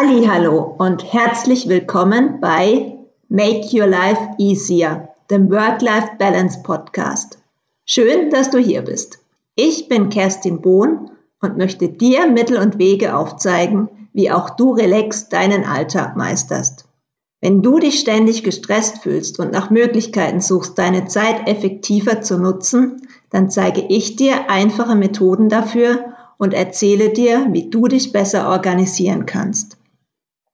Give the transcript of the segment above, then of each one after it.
Hallo und herzlich willkommen bei Make Your Life Easier, dem Work-Life-Balance Podcast. Schön, dass du hier bist. Ich bin Kerstin Bohn und möchte dir Mittel und Wege aufzeigen, wie auch du relax deinen Alltag meisterst. Wenn du dich ständig gestresst fühlst und nach Möglichkeiten suchst, deine Zeit effektiver zu nutzen, dann zeige ich dir einfache Methoden dafür und erzähle dir, wie du dich besser organisieren kannst.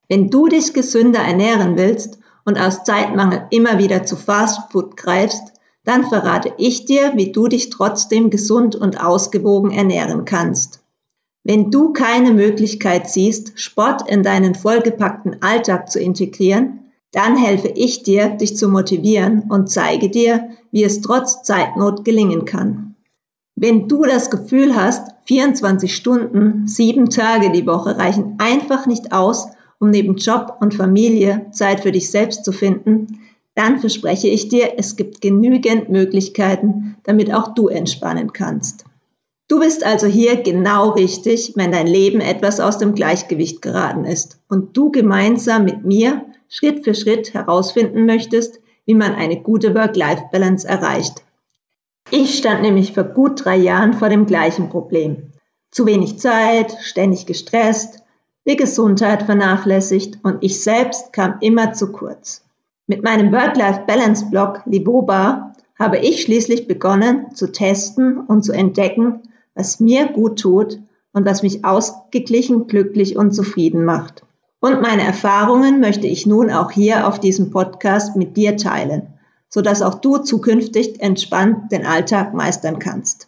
Wenn du dich gesünder ernähren willst und aus Zeitmangel immer wieder zu Fastfood greifst, dann verrate ich dir, wie du dich trotzdem gesund und ausgewogen ernähren kannst. Wenn du keine Möglichkeit siehst, Sport in deinen vollgepackten Alltag zu integrieren, dann helfe ich dir, dich zu motivieren und zeige dir, wie es trotz Zeitnot gelingen kann. Wenn du das Gefühl hast, 24 Stunden, sieben Tage die Woche reichen einfach nicht aus, um neben Job und Familie Zeit für dich selbst zu finden, dann verspreche ich dir, es gibt genügend Möglichkeiten, damit auch du entspannen kannst. Du bist also hier genau richtig, wenn dein Leben etwas aus dem Gleichgewicht geraten ist und du gemeinsam mit mir Schritt für Schritt herausfinden möchtest, wie man eine gute Work-Life-Balance erreicht. Ich stand nämlich vor gut drei Jahren vor dem gleichen Problem. Zu wenig Zeit, ständig gestresst, die Gesundheit vernachlässigt und ich selbst kam immer zu kurz. Mit meinem Work-Life-Balance-Blog Liboba habe ich schließlich begonnen zu testen und zu entdecken, was mir gut tut und was mich ausgeglichen, glücklich und zufrieden macht. Und meine Erfahrungen möchte ich nun auch hier auf diesem Podcast mit dir teilen, sodass auch du zukünftig entspannt den Alltag meistern kannst.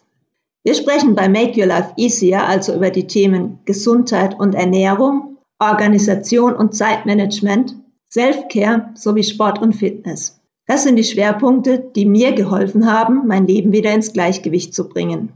Wir sprechen bei Make Your Life Easier also über die Themen Gesundheit und Ernährung, Organisation und Zeitmanagement, Self-Care sowie Sport und Fitness. Das sind die Schwerpunkte, die mir geholfen haben, mein Leben wieder ins Gleichgewicht zu bringen.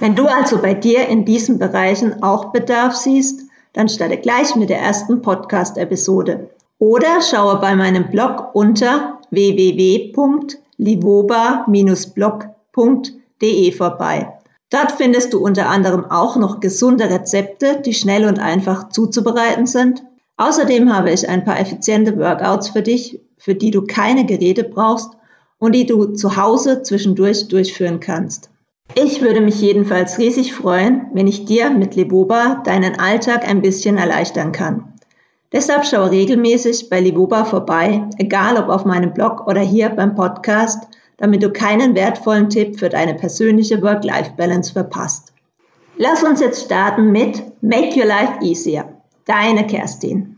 Wenn du also bei dir in diesen Bereichen auch Bedarf siehst, dann starte gleich mit der ersten Podcast-Episode. Oder schaue bei meinem Blog unter www.livoba-blog.de vorbei. Dort findest du unter anderem auch noch gesunde Rezepte, die schnell und einfach zuzubereiten sind. Außerdem habe ich ein paar effiziente Workouts für dich, für die du keine Geräte brauchst und die du zu Hause zwischendurch durchführen kannst. Ich würde mich jedenfalls riesig freuen, wenn ich dir mit Liboba deinen Alltag ein bisschen erleichtern kann. Deshalb schaue regelmäßig bei Liboba vorbei, egal ob auf meinem Blog oder hier beim Podcast – damit du keinen wertvollen Tipp für deine persönliche Work-Life-Balance verpasst. Lass uns jetzt starten mit Make Your Life Easier. Deine Kerstin.